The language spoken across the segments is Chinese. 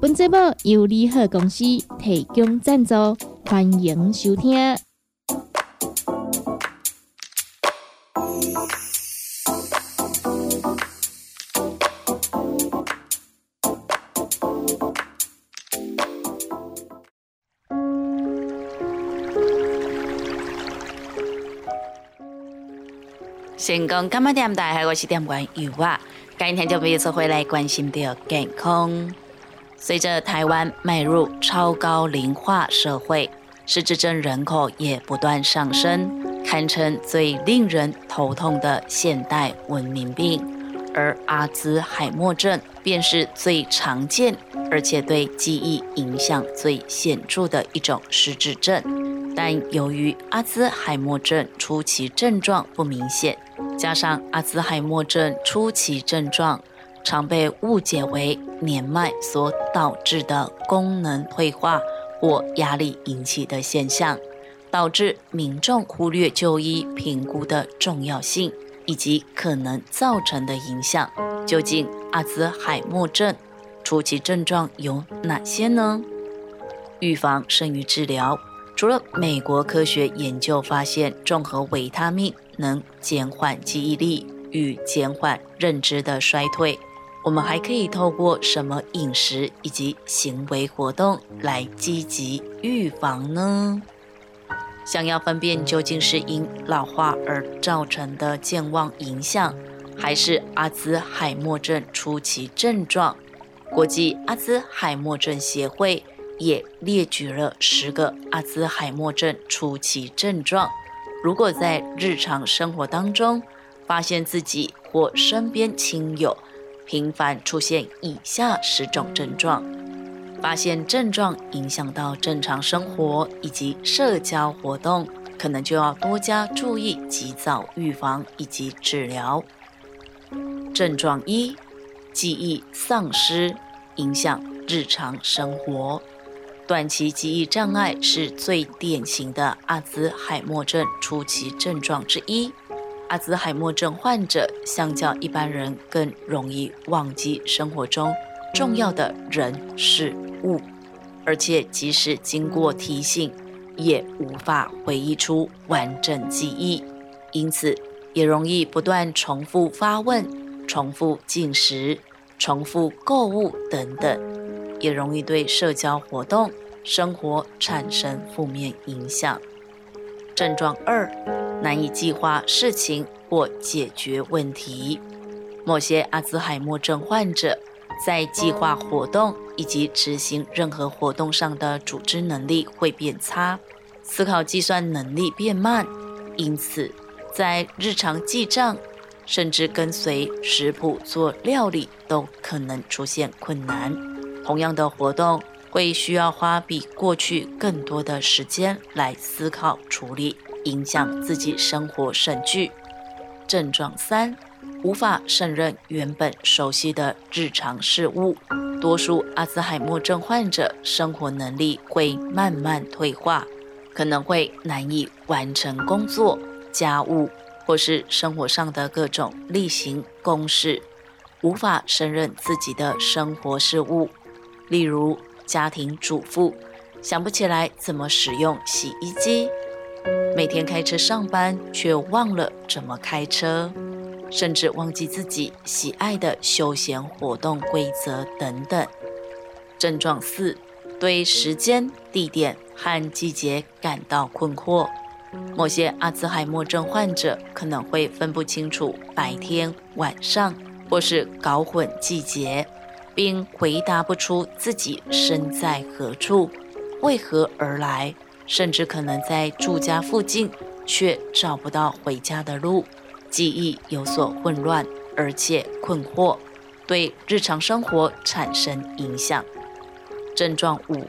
本节目由利好公司提供赞助，欢迎收听。成功干嘛点大？我是点关有啊，今天就每次回来关心的健康。随着台湾迈入超高龄化社会，失智症人口也不断上升，堪称最令人头痛的现代文明病。而阿兹海默症便是最常见，而且对记忆影响最显著的一种失智症。但由于阿兹海默症初期症状不明显，加上阿兹海默症初期症状，常被误解为年迈所导致的功能退化或压力引起的现象，导致民众忽略就医评估的重要性以及可能造成的影响。究竟阿兹海默症初期症状有哪些呢？预防胜于治疗。除了美国科学研究发现，综合维他命能减缓记忆力与减缓认知的衰退。我们还可以透过什么饮食以及行为活动来积极预防呢？想要分辨究竟是因老化而造成的健忘影响，还是阿兹海默症初期症状，国际阿兹海默症协会也列举了十个阿兹海默症初期症状。如果在日常生活当中发现自己或身边亲友，频繁出现以下十种症状，发现症状影响到正常生活以及社交活动，可能就要多加注意，及早预防以及治疗。症状一：记忆丧失，影响日常生活。短期记忆障碍是最典型的阿兹海默症初期症状之一。阿兹海默症患者相较一般人更容易忘记生活中重要的人事物，而且即使经过提醒，也无法回忆出完整记忆，因此也容易不断重复发问、重复进食、重复购物等等，也容易对社交活动、生活产生负面影响。症状二。难以计划事情或解决问题。某些阿兹海默症患者在计划活动以及执行任何活动上的组织能力会变差，思考计算能力变慢，因此在日常记账甚至跟随食谱做料理都可能出现困难。同样的活动会需要花比过去更多的时间来思考处理。影响自己生活甚巨。症状三，无法胜任原本熟悉的日常事务。多数阿兹海默症患者生活能力会慢慢退化，可能会难以完成工作、家务或是生活上的各种例行公事，无法胜任自己的生活事务。例如，家庭主妇想不起来怎么使用洗衣机。每天开车上班，却忘了怎么开车，甚至忘记自己喜爱的休闲活动规则等等。症状四：对时间、地点和季节感到困惑。某些阿兹海默症患者可能会分不清楚白天、晚上，或是搞混季节，并回答不出自己身在何处、为何而来。甚至可能在住家附近，却找不到回家的路，记忆有所混乱，而且困惑，对日常生活产生影响。症状五：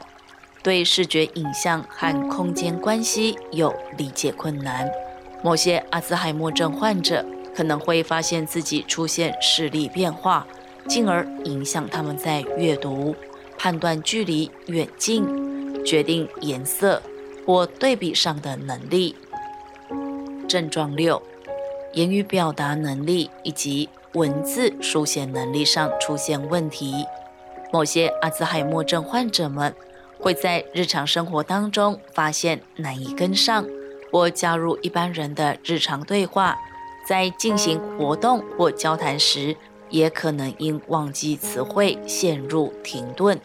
对视觉影像和空间关系有理解困难。某些阿兹海默症患者可能会发现自己出现视力变化，进而影响他们在阅读、判断距离、远近、决定颜色或对比上的能力。症状六：言语表达能力以及文字书写能力上出现问题。某些阿兹海默症患者们会在日常生活当中发现难以跟上，或加入一般人的日常对话，在进行活动或交谈时，也可能因忘记词汇陷入停顿，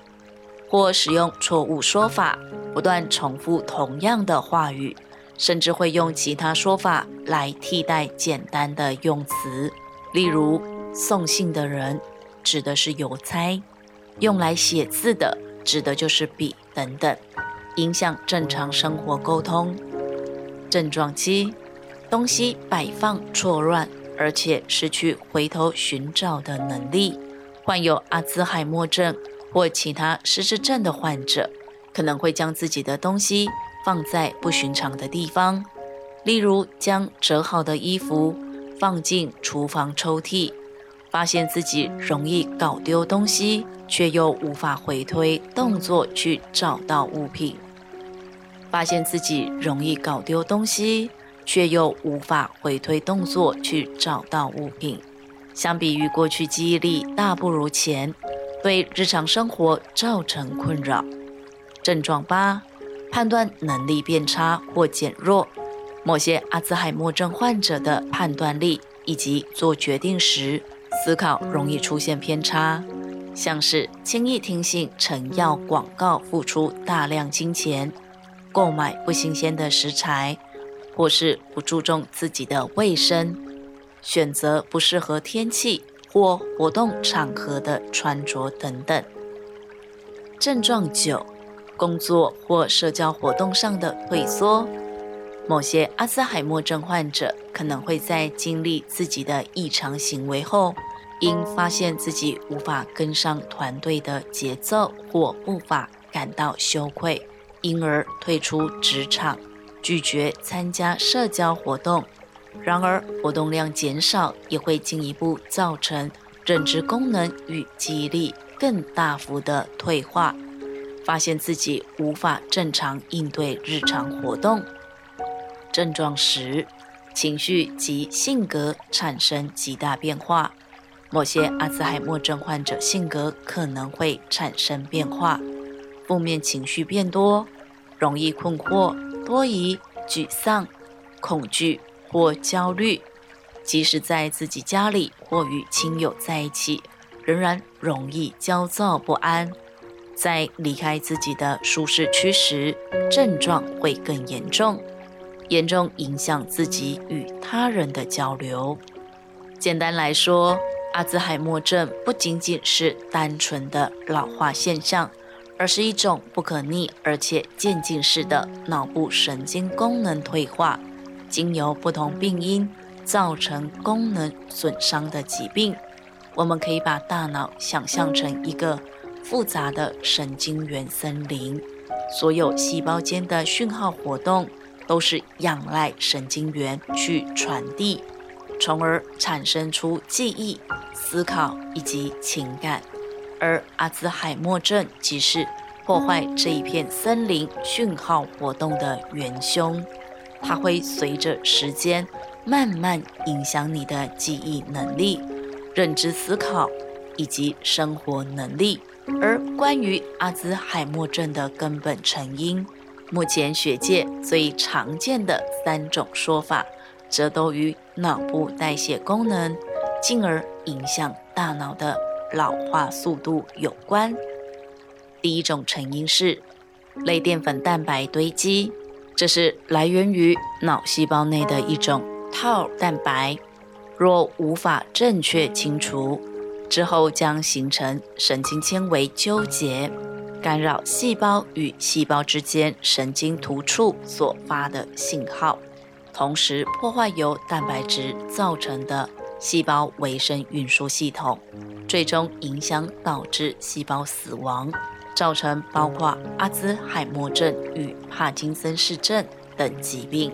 或使用错误说法，不断重复同样的话语，甚至会用其他说法来替代简单的用词，例如送信的人指的是邮差。用来写字的，指的就是笔等等，影响正常生活沟通。症状七，东西摆放错乱，而且失去回头寻找的能力。患有阿兹海默症或其他失智症的患者，可能会将自己的东西放在不寻常的地方，例如将折好的衣服放进厨房抽屉。发现自己容易搞丢东西，却又无法回推动作去找到物品；发现自己容易搞丢东西，却又无法回推动作去找到物品。相比于过去记忆力大不如前，对日常生活造成困扰。症状八：判断能力变差或减弱。某些阿兹海默症患者的判断力以及做决定时。思考容易出现偏差，像是轻易听信成药广告，付出大量金钱购买不新鲜的食材，或是不注重自己的卫生，选择不适合天气或活动场合的穿着等等。症状九：工作或社交活动上的退缩。某些阿兹海默症患者可能会在经历自己的异常行为后，因发现自己无法跟上团队的节奏或步伐感到羞愧，因而退出职场，拒绝参加社交活动。然而，活动量减少也会进一步造成认知功能与记忆力更大幅的退化，发现自己无法正常应对日常活动。症状时，情绪及性格产生极大变化。某些阿兹海默症患者性格可能会产生变化，负面情绪变多，容易困惑、多疑、沮丧、恐惧或焦虑。即使在自己家里或与亲友在一起，仍然容易焦躁不安。在离开自己的舒适区时，症状会更严重。严重影响自己与他人的交流。简单来说，阿兹海默症不仅仅是单纯的老化现象，而是一种不可逆而且渐进式的脑部神经功能退化，经由不同病因造成功能损伤的疾病。我们可以把大脑想象成一个复杂的神经元森林，所有细胞间的讯号活动。都是仰赖神经元去传递，从而产生出记忆、思考以及情感。而阿兹海默症即是破坏这一片森林讯号活动的元凶，它会随着时间慢慢影响你的记忆能力、认知思考以及生活能力。而关于阿兹海默症的根本成因，目前学界最常见的三种说法，则都与脑部代谢功能，进而影响大脑的老化速度有关。第一种成因是类淀粉蛋白堆积，这是来源于脑细胞内的一种套蛋白，若无法正确清除，之后将形成神经纤维纠结。干扰细胞与细胞之间神经突触所发的信号，同时破坏由蛋白质造成的细胞维生运输系统，最终影响导致细胞死亡。造成包括阿兹海默症与帕金森氏症等疾病。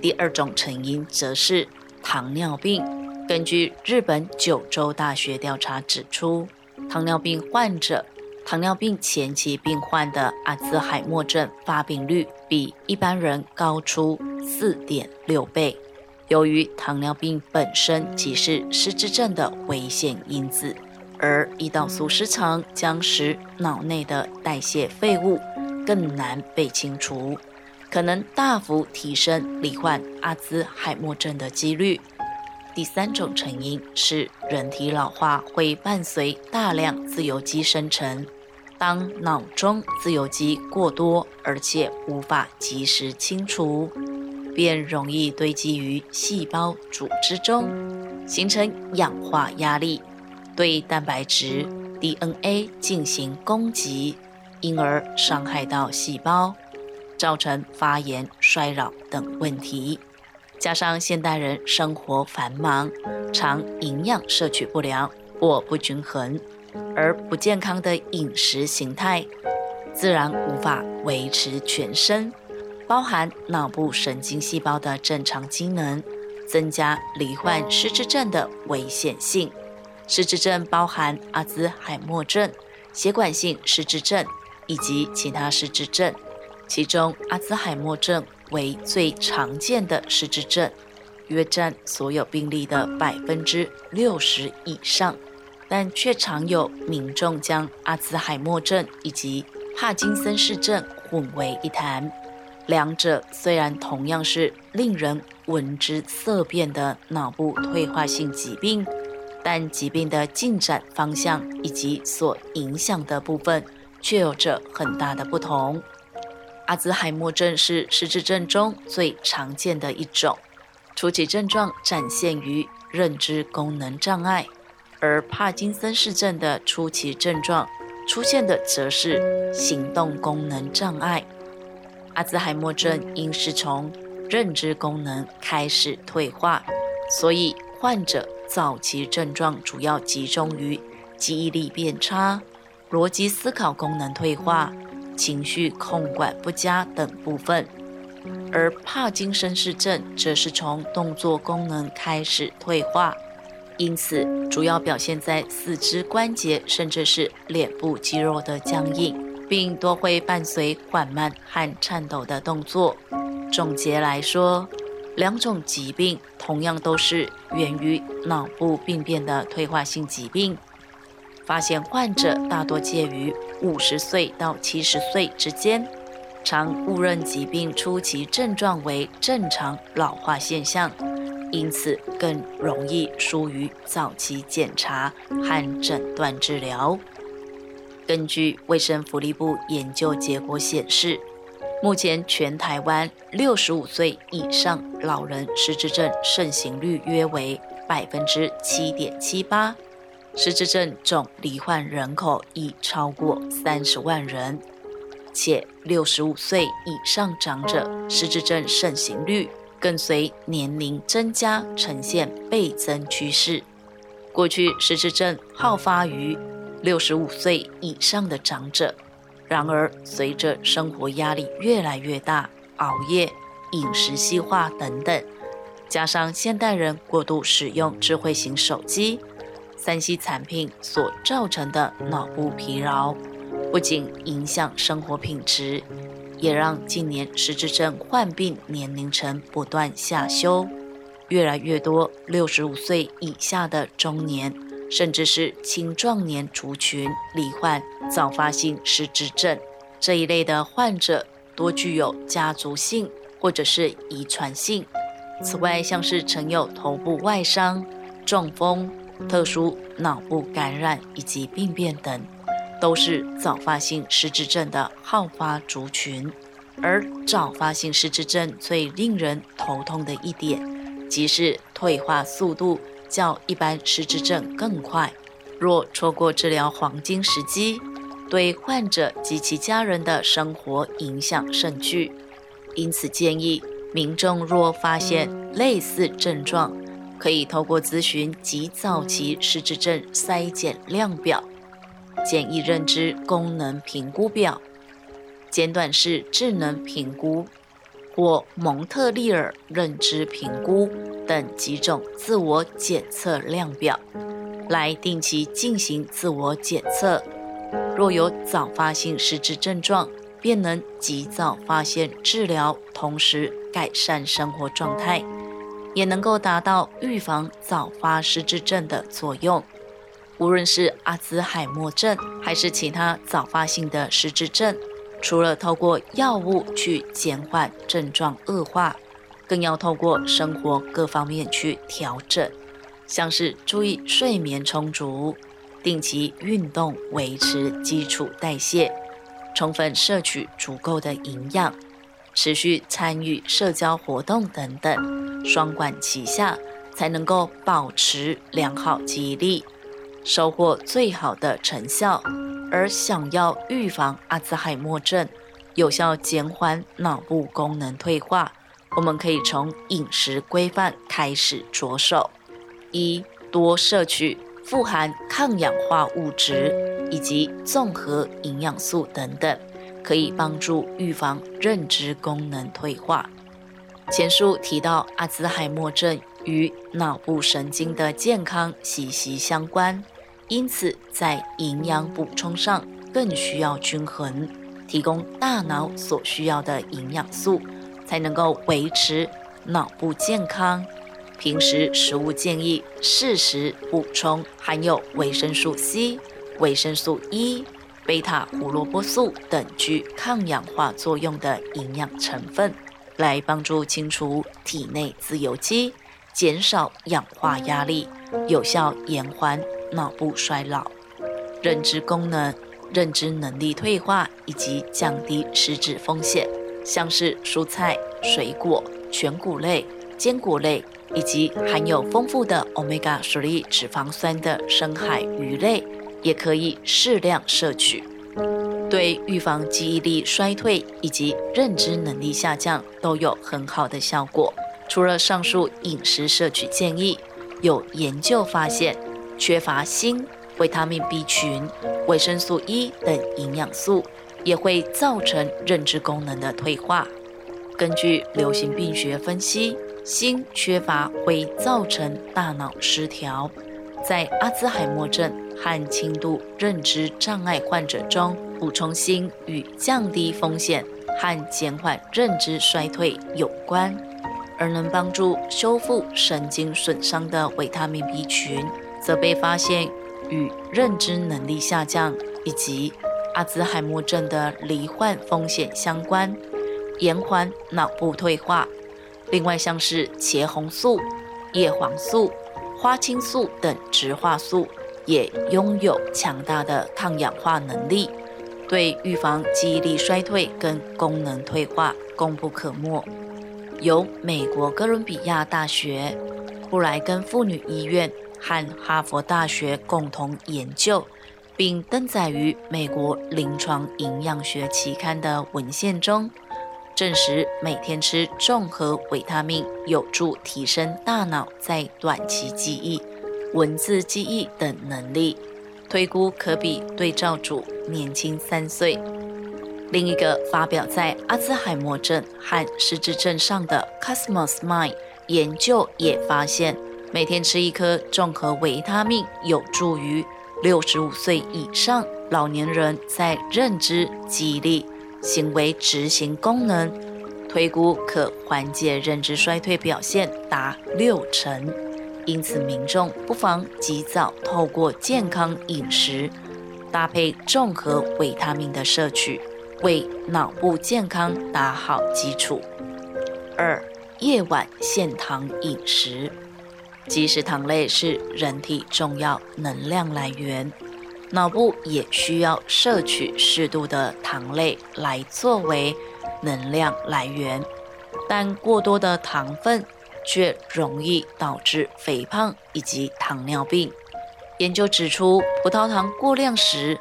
第二种成因则是糖尿病。根据日本九州大学调查指出，糖尿病患者糖尿病前期病患的阿兹海默症发病率比一般人高出四点六倍。由于糖尿病本身即是失智症的危险因子，而胰岛素失常将使脑内的代谢废物更难被清除，可能大幅提升罹患阿兹海默症的几率。第三种成因是人体老化会伴随大量自由基生成，当脑中自由基过多，而且无法及时清除。便容易堆积于细胞组织中，形成氧化压力，对蛋白质 DNA 进行攻击，因而伤害到细胞，造成发炎、衰老等问题。加上现代人生活繁忙，常营养摄取不良或不均衡，而不健康的饮食形态，自然无法维持全身。包含脑部神经细胞的正常机能，增加罹患失智症的危险性。失智症包含阿兹海默症、血管性失智症以及其他失智症，其中阿兹海默症为最常见的失智症，约占所有病例的百分之六十以上，但却常有民众将阿兹海默症以及帕金森氏症混为一谈。两者虽然同样是令人闻之色变的脑部退化性疾病，但疾病的进展方向以及所影响的部分却有着很大的不同。阿兹海默症是失智症中最常见的一种，初期症状展现于认知功能障碍，而帕金森氏症的初期症状出现的则是行动功能障碍。阿兹海默症应是从认知功能开始退化，所以患者早期症状主要集中于记忆力变差、逻辑思考功能退化、情绪控管不佳等部分；而帕金森氏症则是从动作功能开始退化，因此主要表现在四肢关节甚至是脸部肌肉的僵硬。并多会伴随缓慢和颤抖的动作。总结来说，两种疾病同样都是源于脑部病变的退化性疾病。发现患者大多介于五十岁到七十岁之间，常误认疾病初期症状为正常老化现象，因此更容易疏于早期检查和诊断治疗。根据卫生福利部研究结果显示，目前全台湾六十五岁以上老人失智症盛行率约为百分之七点七八，失智症总罹患人口已超过三十万人，且六十五岁以上长者失智症盛行率更随年龄增加呈现倍增趋势。过去失智症好发于六十五岁以上的长者，然而随着生活压力越来越大，熬夜、饮食西化等等，加上现代人过度使用智慧型手机、三 C 产品所造成的脑部疲劳，不仅影响生活品质，也让近年失智症患病年龄层不断下修，越来越多六十五岁以下的中年。甚至是青壮年族群罹患早发性失智症这一类的患者，多具有家族性或者是遗传性。此外，像是曾有头部外伤、中风、特殊脑部感染以及病变等，都是早发性失智症的好发族群。而早发性失智症最令人头痛的一点，即是退化速度。较一般失智症更快，若错过治疗黄金时机，对患者及其家人的生活影响甚巨。因此建议民众若发现类似症状，可以透过咨询及早期失智症筛检量表，简易认知功能评估表、简短式智能评估或蒙特利尔认知评估等几种自我检测量表，来定期进行自我检测。若有早发性失智症状，便能及早发现、治疗，同时改善生活状态，也能够达到预防早发失智症的作用。无论是阿兹海默症还是其他早发性的失智症，除了透过药物去减缓症状恶化，更要透过生活各方面去调整，像是注意睡眠充足。定期运动，维持基础代谢，充分摄取足够的营养，持续参与社交活动等等，双管齐下，才能够保持良好记忆力，收获最好的成效。而想要预防阿兹海默症，有效减缓脑部功能退化，我们可以从饮食规范开始着手：一多摄取。富含抗氧化物质以及综合营养素等等，可以帮助预防认知功能退化。前述提到，阿兹海默症与脑部神经的健康息息相关，因此在营养补充上更需要均衡，提供大脑所需要的营养素，才能够维持脑部健康。平时食物建议适时补充含有维生素 C、维生素 E、贝塔胡萝卜素等具抗氧化作用的营养成分，来帮助清除体内自由基，减少氧化压力，有效延缓脑部衰老、认知功能、认知能力退化以及降低失智风险。像是蔬菜、水果、全谷类、坚果类。以及含有丰富的 omega 3脂肪酸的深海鱼类，也可以适量摄取，对预防记忆力衰退以及认知能力下降都有很好的效果。除了上述饮食摄取建议，有研究发现，缺乏锌、维他命 B 群、维生素 E 等营养素，也会造成认知功能的退化。根据流行病学分析。锌缺乏会造成大脑失调，在阿兹海默症和轻度认知障碍患者中，补充锌与降低风险和减缓认知衰退有关，而能帮助修复神经损伤的维他命 B 群，则被发现与认知能力下降以及阿兹海默症的罹患风险相关，延缓脑部退化。另外，像是茄红素、叶黄素、花青素等植化素，也拥有强大的抗氧化能力，对预防记忆力衰退跟功能退化功不可没。由美国哥伦比亚大学、布莱根妇女医院和哈佛大学共同研究，并登载于美国临床营养学期刊的文献中。证实每天吃综合维他命有助提升大脑在短期记忆、文字记忆等能力，推估可比对照组年轻三岁。另一个发表在阿兹海默症和失智症上的 Cosmos Mind 研究也发现，每天吃一颗综合维他命有助于六十五岁以上老年人在认知、记忆力。行为执行功能推估可缓解认知衰退表现达六成，因此民众不妨及早透过健康饮食搭配综合维他命的摄取，为脑部健康打好基础。二、夜晚限糖饮食，即使糖类是人体重要能量来源。脑部也需要摄取适度的糖类来作为能量来源，但过多的糖分却容易导致肥胖以及糖尿病。研究指出，葡萄糖过量时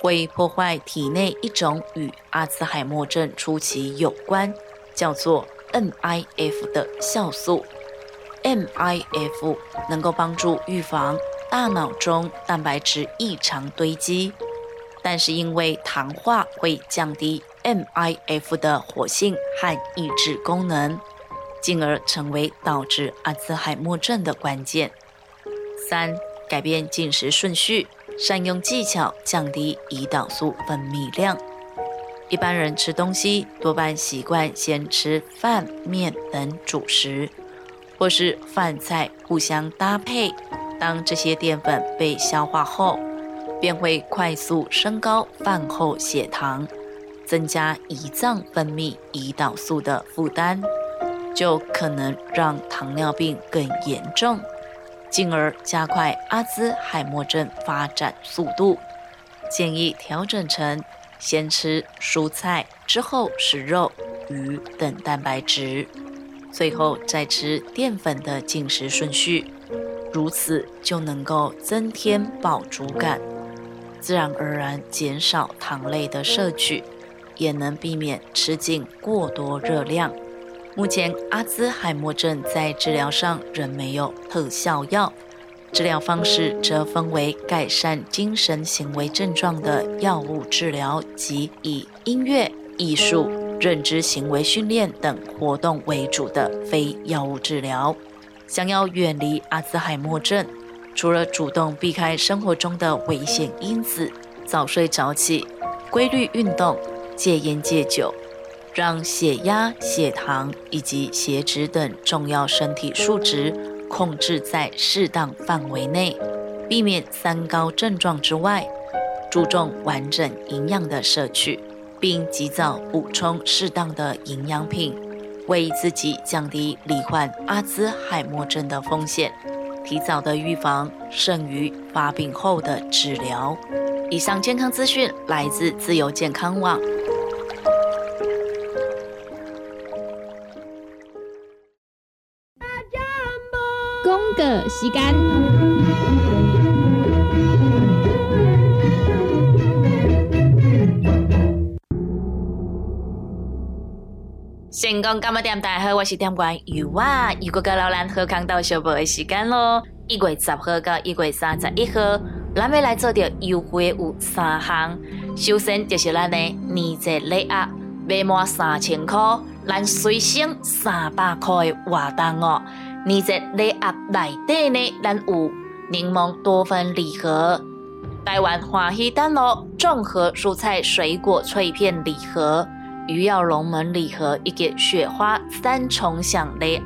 会破坏体内一种与阿兹海默症初期有关，叫做 NIF 的酵素。MIF 能够帮助预防。大脑中蛋白质异常堆积，但是因为糖化会降低 MIF 的活性和抑制功能，进而成为导致阿兹海默症的关键。三、改变进食顺序，善用技巧降低胰岛素分泌量。一般人吃东西多半习惯先吃饭、面等主食，或是饭菜互相搭配。当这些淀粉被消化后，便会快速升高饭后血糖，增加胰脏分泌胰岛素的负担，就可能让糖尿病更严重，进而加快阿兹海默症发展速度。建议调整成。先吃蔬菜，之后是肉、鱼等蛋白质，最后再吃淀粉的进食顺序，如此就能够增添饱足感，自然而然减少糖类的摄取，也能避免吃进过多热量。目前阿兹海默症在治疗上仍没有特效药。治疗方式则分为改善精神行为症状的药物治疗及以音乐、艺术、认知行为训练等活动为主的非药物治疗。想要远离阿兹海默症，除了主动避开生活中的危险因子，早睡早起、规律运动、戒烟戒酒，让血压、血糖以及血脂等重要身体数值。控制在适当范围内，避免三高症状之外，注重完整营养的摄取，并及早补充适当的营养品，为自己降低罹患阿兹海默症的风险。提早的预防胜于发病后的治疗。以上健康资讯来自自由健康网。个时间。成功干么点大好，我是点关有啊！如果个老兰喝康到小宝的时间咯，一月十号到一月三十一号，咱要来做着优惠有三项。首先就是咱的年节礼盒，买满三千块，咱随省三百块的活动哦。年节礼盒内底呢？咱有柠檬多酚礼盒、台湾欢喜丹乐综合蔬菜水果脆片礼盒、鱼跃龙门礼盒以及雪花三重享礼盒。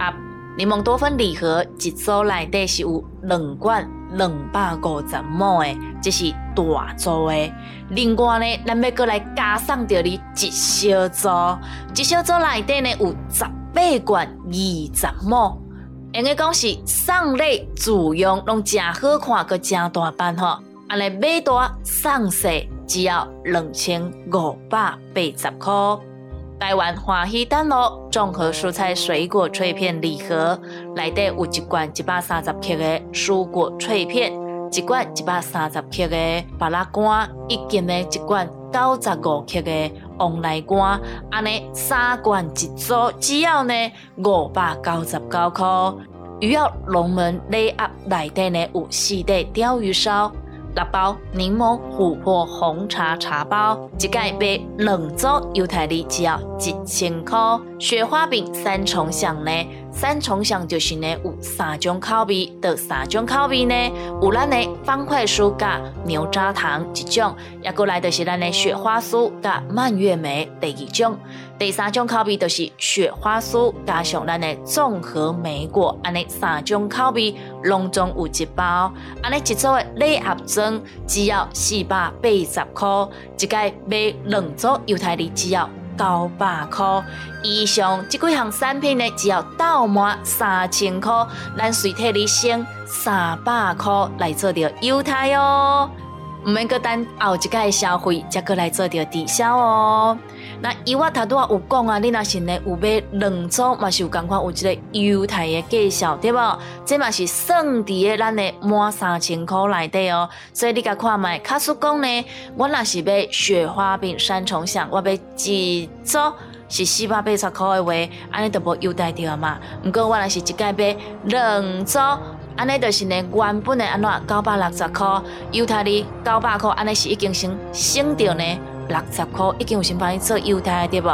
柠檬多酚礼盒一组内底是有两罐两百五十毛的，这是大组的。另外呢，咱要过来加上着你一小组，一小组内底呢有十八罐二十毛。应该讲是送礼自用，拢真好看，个真大版吼。安尼买大送小只要两千五百八十块。台湾欢喜丹乐综合蔬菜水果脆片礼盒，内底有一罐一百三十克的蔬果脆片，一罐一百三十克的巴拉干，以及呢一罐九十五克的旺来干。安尼三罐一组，只要呢五百九十九块。鱼要龙门礼盒内底呢有四袋鲷鱼烧、六包柠檬琥珀红茶茶包，一盖杯两组犹太利只要一千块。雪花饼三重享呢？三重享就是呢有三种口味，的三种口味呢有咱的方块酥加牛轧糖一种，也过来就是咱的雪花酥加蔓越莓第二种。第三种口味就是雪花酥加上咱的综合莓果，安尼三种口味拢总有一包，安尼一组的礼盒装只要四百八十块，一个买两组犹太利只要。九百块以上，即几项产品呢，只要到满三千块，咱随替你省三百块来做着优待哦。唔免阁等后一届消费，才阁来做着抵消哦。那以我头拄啊有讲啊，你若是呢有买两组，嘛是有共款有一个优待的介绍，对无？这嘛是算伫诶咱诶满三千块内底哦。所以你甲看卖，卡叔讲呢，我若是买雪花饼三重享，我买一组是四百八十块诶话，安尼都无优待着嘛。毋过我若是一届买两组。安尼就是呢，原本的安怎九百六十块，犹太的九百块，安尼是已经升升着呢六十块，已经有先帮你做犹太对不？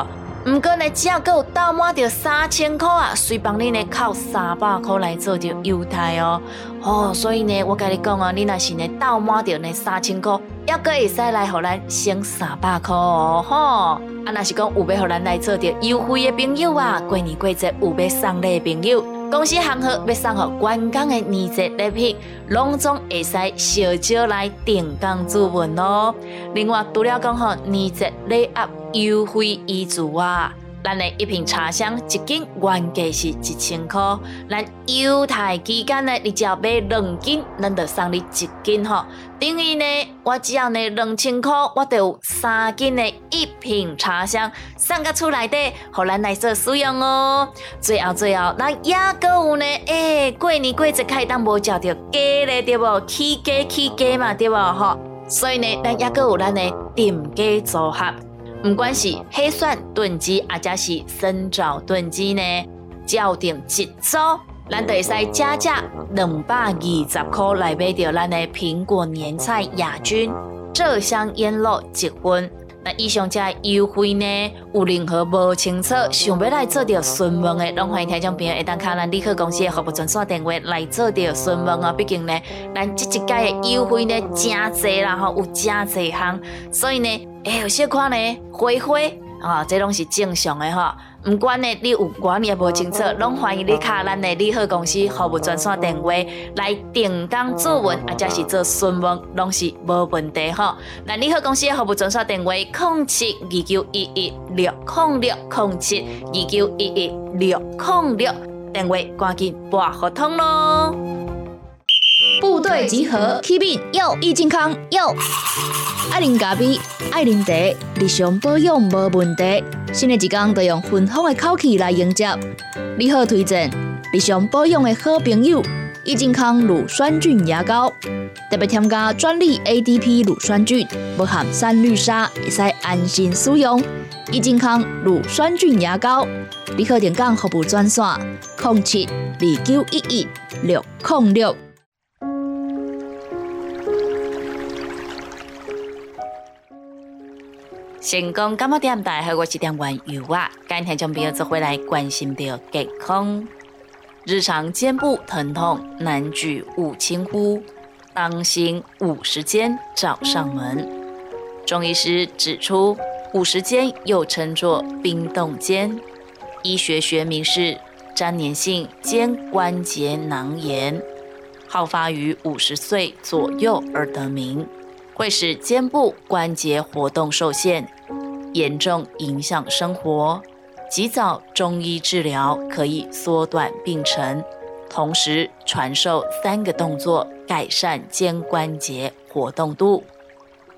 毋过呢，只要有到满着三千块啊，随帮你呢靠三百块来做着犹太哦。哦，所以呢，我甲你讲哦，你若是呢到满着呢三千块，抑阁会使来互咱省三百块哦，吼。啊，若是讲有要互咱来做着优惠的朋友啊，过年过节有要送礼的朋友，公司行号要送予关港的年节礼品，拢总会使小少来定岗注文哦。另外，除了讲吼年节礼盒。优惠一组啊！咱的一瓶茶香一斤原价是一千块，咱优待期间呢，你只要买两斤，咱就送你一斤吼。等于呢，我只要呢两千块，我就有三斤的一瓶茶香送个出来底，互咱来做使用哦。最后最后，咱也阁有呢，诶，过年过节开当无食着鸡咧，对无？起鸡起鸡嘛，对无？吼，所以呢，咱也阁有咱的定鸡组合。不管是黑蒜炖鸡，或者是生枣炖鸡呢，只要定一组，咱就会使加价两百二十块来买到咱的苹果年菜亚军浙香腌肉一份。那以上这优惠呢，有任何无清楚，想要来做着询问的，拢欢迎听众朋友一旦卡咱立刻公司的服务专线电话来做着询问啊。毕竟呢，咱这一届的优惠呢，真侪啦吼，有真侪项，所以呢。哎，有些款呢，灰灰啊，这拢是正常的哈。唔管呢，你有管也无清楚，拢欢迎你卡咱的利好公司服务专线电话来定岗做文，或者是做询问，拢是无问题哈。那利好公司服务专线电话：零七二九一一六零六零七二九一一六零六，电话赶紧拨合通咯。部队集合，Keep in，有益健康，有爱啉咖啡，爱啉茶，日常保养无问题。新的一天都用芬芳的口气来迎接。你好，推荐日常保养的好朋友，益健康乳酸菌牙膏，特别添加专利 ADP 乳酸菌，不含三氯沙，会使安心使用。益健康乳酸菌牙膏，你好，点讲服务专线：零七二九一一六零六。成功感冒点大，和我是点玩油啊！今天将朋友做回来关心的健康。日常肩部疼痛难举勿轻忽，当心五十肩找上门。中医师指出，五十肩又称作冰冻肩，医学学名是粘连性肩关节囊炎，好发于五十岁左右而得名。会使肩部关节活动受限，严重影响生活。及早中医治疗可以缩短病程，同时传授三个动作改善肩关节活动度。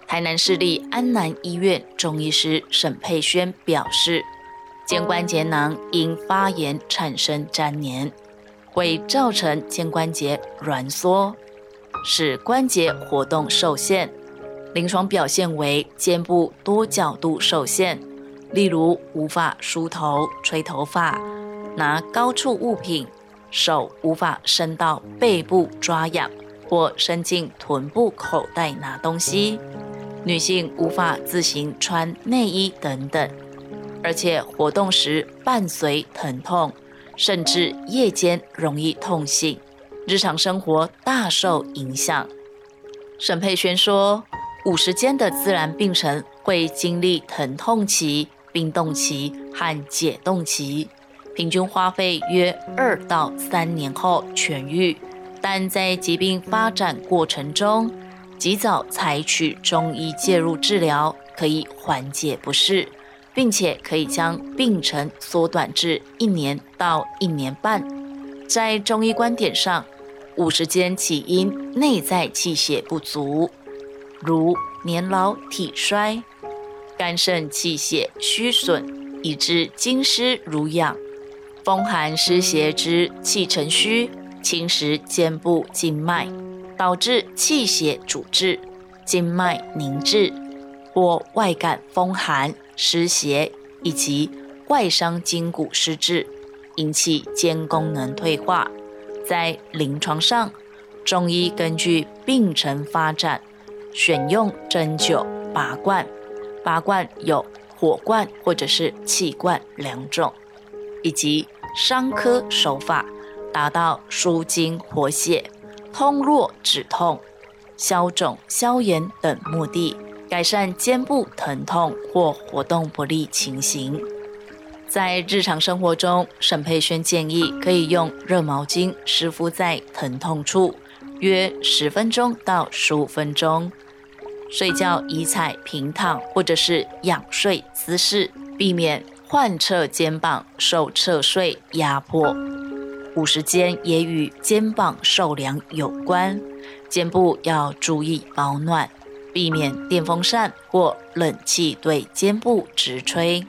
台南市立安南医院中医师沈佩轩表示，肩关节囊因发炎产生粘连，会造成肩关节挛缩，使关节活动受限。临床表现为肩部多角度受限，例如无法梳头、吹头发、拿高处物品，手无法伸到背部抓痒，或伸进臀部口袋拿东西。女性无法自行穿内衣等等，而且活动时伴随疼痛，甚至夜间容易痛醒，日常生活大受影响。沈佩轩说。五十肩的自然病程会经历疼痛期、冰冻期和解冻期，平均花费约二到三年后痊愈。但在疾病发展过程中，及早采取中医介入治疗，可以缓解不适，并且可以将病程缩短至一年到一年半。在中医观点上，五十肩起因内在气血不足。如年老体衰、肝肾气血虚损，以致经湿濡养，风寒湿邪之气沉虚，侵蚀肩部静脉，导致气血阻滞、经脉凝滞，或外感风寒湿邪以及外伤筋骨失治，引起肩功能退化。在临床上，中医根据病程发展，选用针灸、拔罐。拔罐有火罐或者是气罐两种，以及伤科手法，达到舒筋活血、通络止痛、消肿消炎等目的，改善肩部疼痛或活动不利情形。在日常生活中，沈佩轩建议可以用热毛巾湿敷在疼痛处，约十分钟到十五分钟。睡觉宜采平躺或者是仰睡姿势，避免患侧肩膀受侧睡压迫。午时间也与肩膀受凉有关，肩部要注意保暖，避免电风扇或冷气对肩部直吹。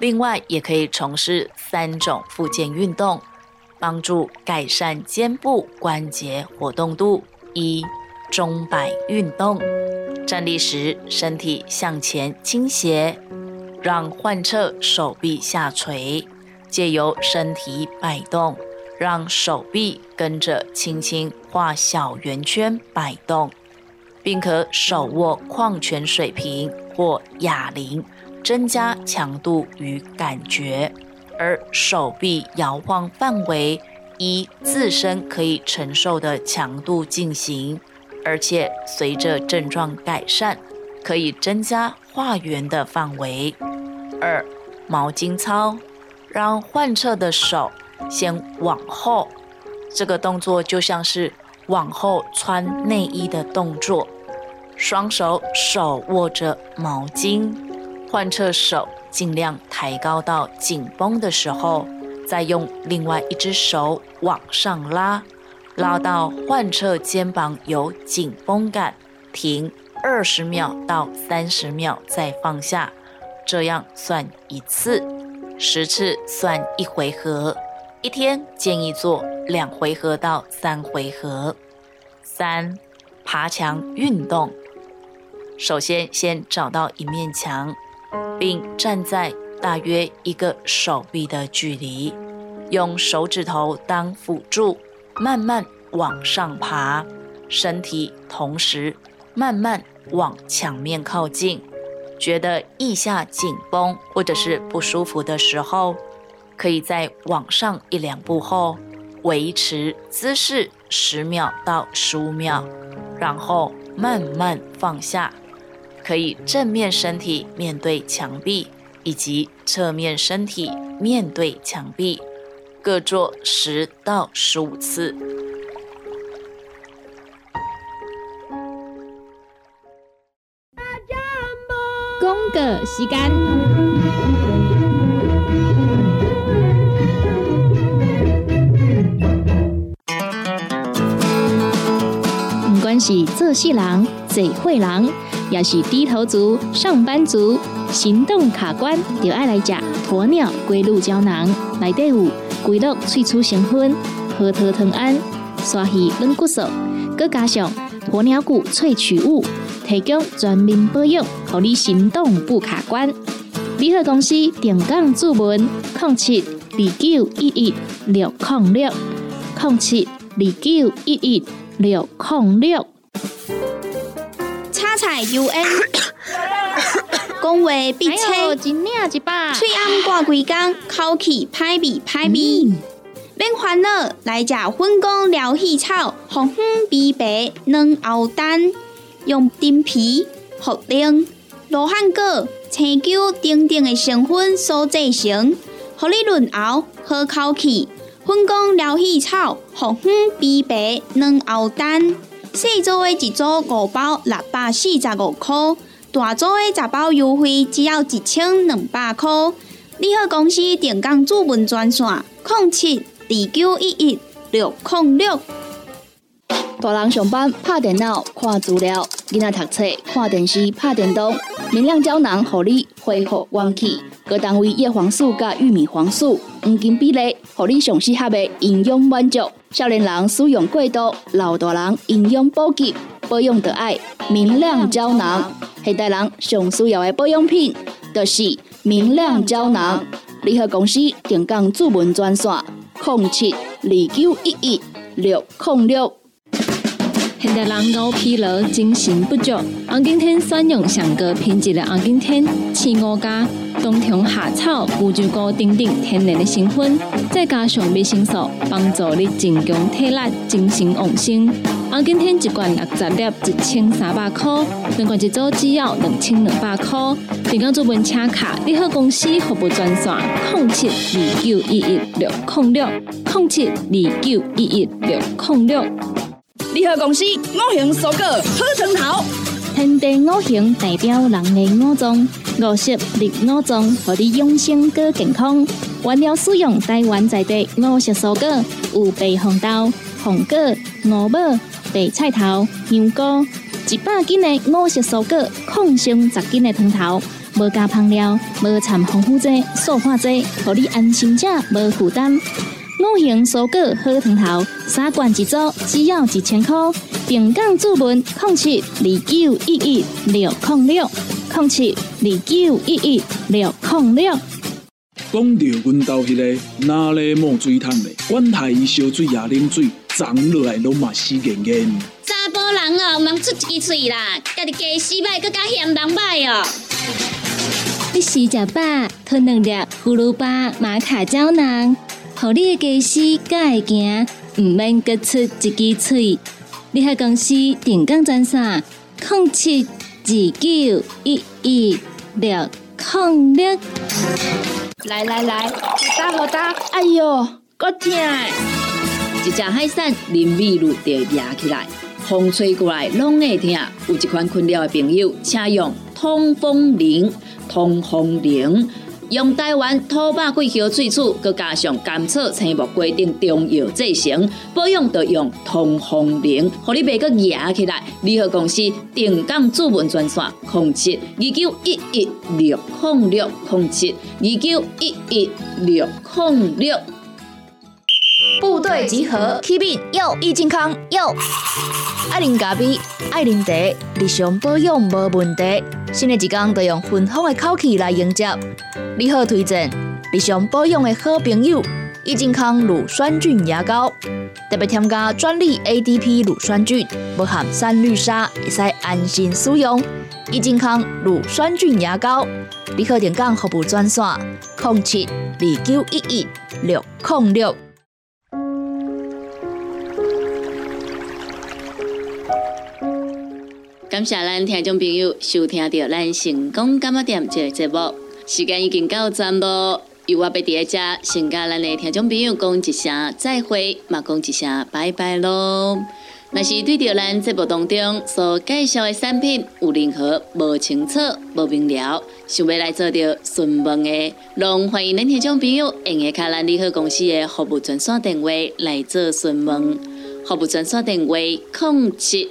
另外，也可以从事三种附件运动，帮助改善肩部关节活动度。一、中摆运动，站立时身体向前倾斜，让患侧手臂下垂，借由身体摆动，让手臂跟着轻轻画小圆圈摆动，并可手握矿泉水瓶或哑铃。增加强度与感觉，而手臂摇晃范围依自身可以承受的强度进行，而且随着症状改善，可以增加画圆的范围。二、毛巾操，让患侧的手先往后，这个动作就像是往后穿内衣的动作，双手手握着毛巾。患侧手尽量抬高到紧绷的时候，再用另外一只手往上拉，拉到患侧肩膀有紧绷感，停二十秒到三十秒再放下，这样算一次，十次算一回合，一天建议做两回合到三回合。三，爬墙运动，首先先找到一面墙。并站在大约一个手臂的距离，用手指头当辅助，慢慢往上爬，身体同时慢慢往墙面靠近。觉得腋下紧绷或者是不舒服的时候，可以在往上一两步后维持姿势十秒到十五秒，然后慢慢放下。可以正面身体面对墙壁，以及侧面身体面对墙壁，各做十到十五次。公个时间。是做事人、嘴会人，也是低头族、上班族，行动卡关，就爱来食鸵鸟龟鹿胶囊。内底有龟鹿萃取成分，核桃藤胺、刷鱼软骨素，佮加上鸵鸟骨萃取物，提供全面保养，让你行动不卡关。联合公司定岗注文：零七二九一一六零六零七二九一一六零六。彩 U N，讲话必清，嘴暗挂几工，口气歹味歹味。免烦恼，来食粉工疗气草，红粉枇杷软藕丹，用丁皮、茯苓、罗汉果、青椒等等的成分所制成，合你润喉好口气。粉工疗气草，红粉枇杷软藕丹。四组的一组五包六百四十五块，大组的十包优惠只要一千两百块。你好，公司电工主文专线：零七二九一一六零六。大人上班拍电脑看资料，囡仔读册看电视拍电动。明亮胶囊，合你恢复元气。各单位叶黄素加玉米黄素黄金比例，合你上适合的营养满足。少年人使用过度，老大人营养补给，保养的爱明亮胶囊。现代人上需要的保养品，就是明亮胶囊。联合公司定岗主文专线：零七二九一一六零六。现代人熬疲劳，精神不足。红景天选用上个品质的红景天，青五加冬虫夏草、乌鸡菇等等天然的成分，再加上维生素，帮助你增强体力、精神旺盛。红景天一罐六十粒，一千三百块；两罐一组，只要两千两百块。订购做文车卡，你好公司服务专线：零七二九一一六零六零七二九一一六零六。联合公司五行蔬果好成头，天地五行代表人的五脏，五色绿五脏，让你养生更健康。原料使用台湾在地五色蔬果，有白红豆、红果、五宝、白菜头、香菇，一百斤的五色蔬果，抗性十斤的汤头，无加香料，无掺防腐剂、塑化剂，让你安心吃，无负担。五行蔬果好汤头，三罐一组，只要一千块。平港注文控七二九一一六零六控七二九一一六零六。讲到阮兜迄个哪里冒水桶的，管他伊烧水也啉水，长落来拢嘛死严严。查甫人哦，毋通出一支喙啦，家己家洗歹，更加嫌人歹哦。你食食饱，吞两粒葫芦巴、马卡胶囊。互你的家私敢会行，毋免各出一支喙。你喺公司定岗赚啥？零七二九一一六零六。来来来，好打好打！哎哟，够痛！一只海扇淋米露就压起来，风吹过来拢会痛。有一款困扰的朋友，请用通风铃，通风铃。用台湾土八桂香萃取，佮加上甘草、青木规定中药制成，保养要用通风灵，互你袂佮压起来。联合公司定岗主文专线：控七二九一一六控六控七二九一一六控六。部队集合，启禀有益健康有。爱啉咖啡，爱啉茶，日常保养无问题。新的一天，就用芬芳的口气来迎接。你好，推荐日常保养的好朋友——益健康乳酸菌牙膏，特别添加专利 ADP 乳酸菌，不含三氯沙，会使安心使用。益健康乳酸菌牙膏，你好，点讲服务专线：零七二九一一六零六。感谢咱听众朋友收听到咱成功感冒店这个节目，时间已经到站咯。由我要伫咧遮，先甲咱的听众朋友讲一声再会，嘛讲一声拜拜咯。若是对着咱节目当中所介绍的产品有任何无清楚、无明了，想要来做着询问的，拢欢迎咱听众朋友用下卡咱利好公司的服务专线电话来做询问。服务专线电话：零七。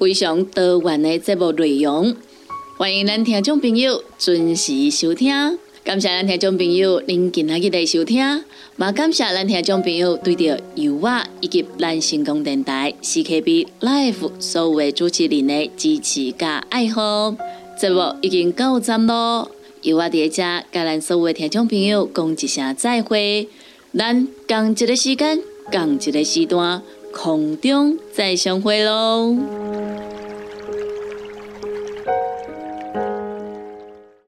非常多元的节目内容，欢迎咱听众朋友准时收听。感谢咱听众朋友您今日的收听，也感谢咱听众朋友对着油画以及咱成功电台 CKB Life 所有的主持人的支持加爱护。节目已经到站咯，油画伫遮甲咱所有的听众朋友讲一声再会，咱共一个时间，共一个时段，空中再相会咯。